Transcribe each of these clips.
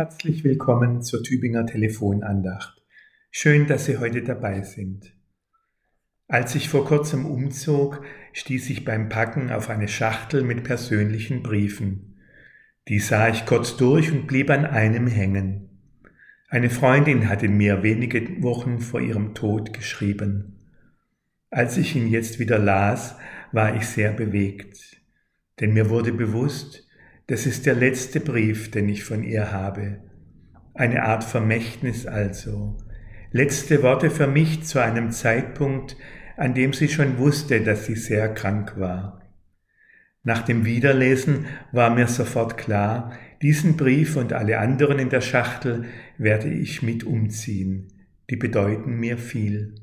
Herzlich willkommen zur Tübinger Telefonandacht. Schön, dass Sie heute dabei sind. Als ich vor kurzem umzog, stieß ich beim Packen auf eine Schachtel mit persönlichen Briefen. Die sah ich kurz durch und blieb an einem hängen. Eine Freundin hatte mir wenige Wochen vor ihrem Tod geschrieben. Als ich ihn jetzt wieder las, war ich sehr bewegt, denn mir wurde bewusst, das ist der letzte Brief, den ich von ihr habe. Eine Art Vermächtnis also. Letzte Worte für mich zu einem Zeitpunkt, an dem sie schon wusste, dass sie sehr krank war. Nach dem Wiederlesen war mir sofort klar, diesen Brief und alle anderen in der Schachtel werde ich mit umziehen. Die bedeuten mir viel.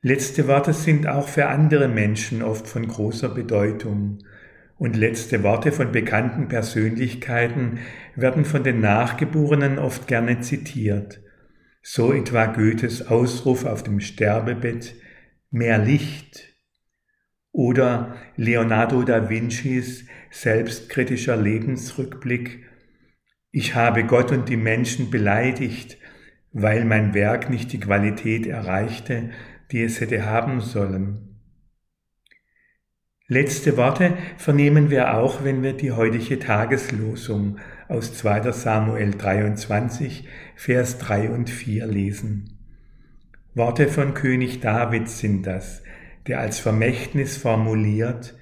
Letzte Worte sind auch für andere Menschen oft von großer Bedeutung und letzte Worte von bekannten Persönlichkeiten werden von den Nachgeborenen oft gerne zitiert. So etwa Goethes Ausruf auf dem Sterbebett Mehr Licht oder Leonardo da Vincis selbstkritischer Lebensrückblick Ich habe Gott und die Menschen beleidigt, weil mein Werk nicht die Qualität erreichte, die es hätte haben sollen. Letzte Worte vernehmen wir auch, wenn wir die heutige Tageslosung aus 2. Samuel 23, Vers 3 und 4 lesen. Worte von König David sind das, der als Vermächtnis formuliert,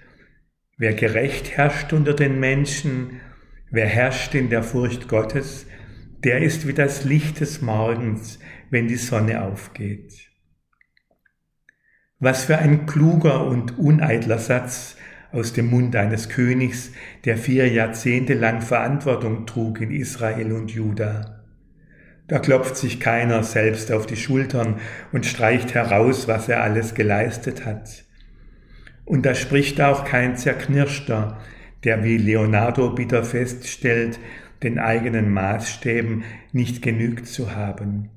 wer gerecht herrscht unter den Menschen, wer herrscht in der Furcht Gottes, der ist wie das Licht des Morgens, wenn die Sonne aufgeht. Was für ein kluger und uneitler Satz aus dem Mund eines Königs, der vier Jahrzehnte lang Verantwortung trug in Israel und Juda. Da klopft sich keiner selbst auf die Schultern und streicht heraus, was er alles geleistet hat. Und da spricht auch kein Zerknirschter, der wie Leonardo bitter feststellt, den eigenen Maßstäben nicht genügt zu haben.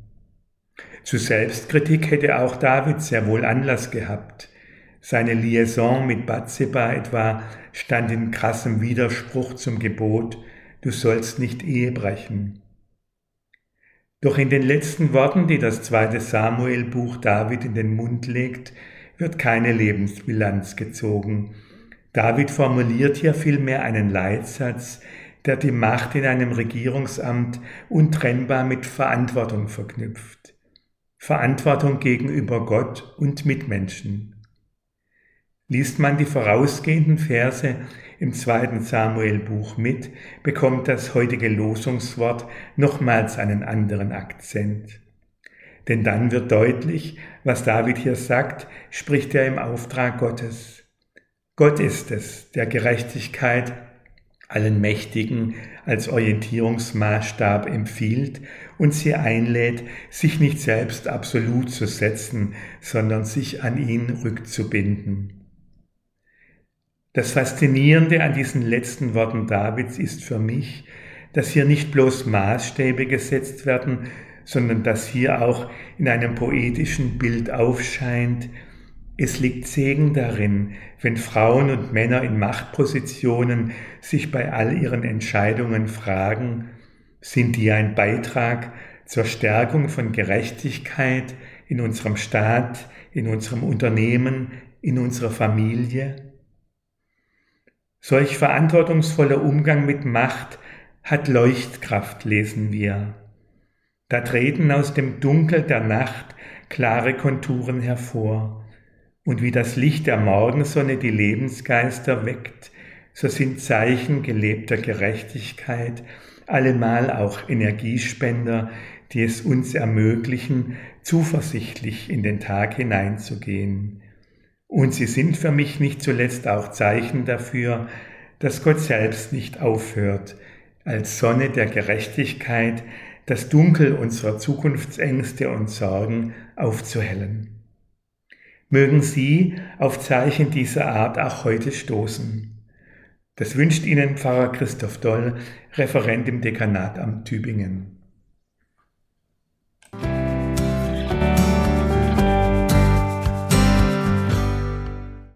Zu Selbstkritik hätte auch David sehr wohl Anlass gehabt. Seine Liaison mit Bathseba etwa stand in krassem Widerspruch zum Gebot, du sollst nicht Ehe brechen. Doch in den letzten Worten, die das zweite Samuel-Buch David in den Mund legt, wird keine Lebensbilanz gezogen. David formuliert hier vielmehr einen Leitsatz, der die Macht in einem Regierungsamt untrennbar mit Verantwortung verknüpft. Verantwortung gegenüber Gott und Mitmenschen. Liest man die vorausgehenden Verse im zweiten Samuel-Buch mit, bekommt das heutige Losungswort nochmals einen anderen Akzent. Denn dann wird deutlich, was David hier sagt, spricht er im Auftrag Gottes. Gott ist es, der Gerechtigkeit allen Mächtigen als Orientierungsmaßstab empfiehlt und sie einlädt, sich nicht selbst absolut zu setzen, sondern sich an ihn rückzubinden. Das Faszinierende an diesen letzten Worten Davids ist für mich, dass hier nicht bloß Maßstäbe gesetzt werden, sondern dass hier auch in einem poetischen Bild aufscheint, es liegt Segen darin, wenn Frauen und Männer in Machtpositionen sich bei all ihren Entscheidungen fragen, sind die ein Beitrag zur Stärkung von Gerechtigkeit in unserem Staat, in unserem Unternehmen, in unserer Familie? Solch verantwortungsvoller Umgang mit Macht hat Leuchtkraft, lesen wir. Da treten aus dem Dunkel der Nacht klare Konturen hervor. Und wie das Licht der Morgensonne die Lebensgeister weckt, so sind Zeichen gelebter Gerechtigkeit allemal auch Energiespender, die es uns ermöglichen, zuversichtlich in den Tag hineinzugehen. Und sie sind für mich nicht zuletzt auch Zeichen dafür, dass Gott selbst nicht aufhört, als Sonne der Gerechtigkeit das Dunkel unserer Zukunftsängste und Sorgen aufzuhellen. Mögen Sie auf Zeichen dieser Art auch heute stoßen. Das wünscht Ihnen Pfarrer Christoph Doll, Referent im Dekanat am Tübingen.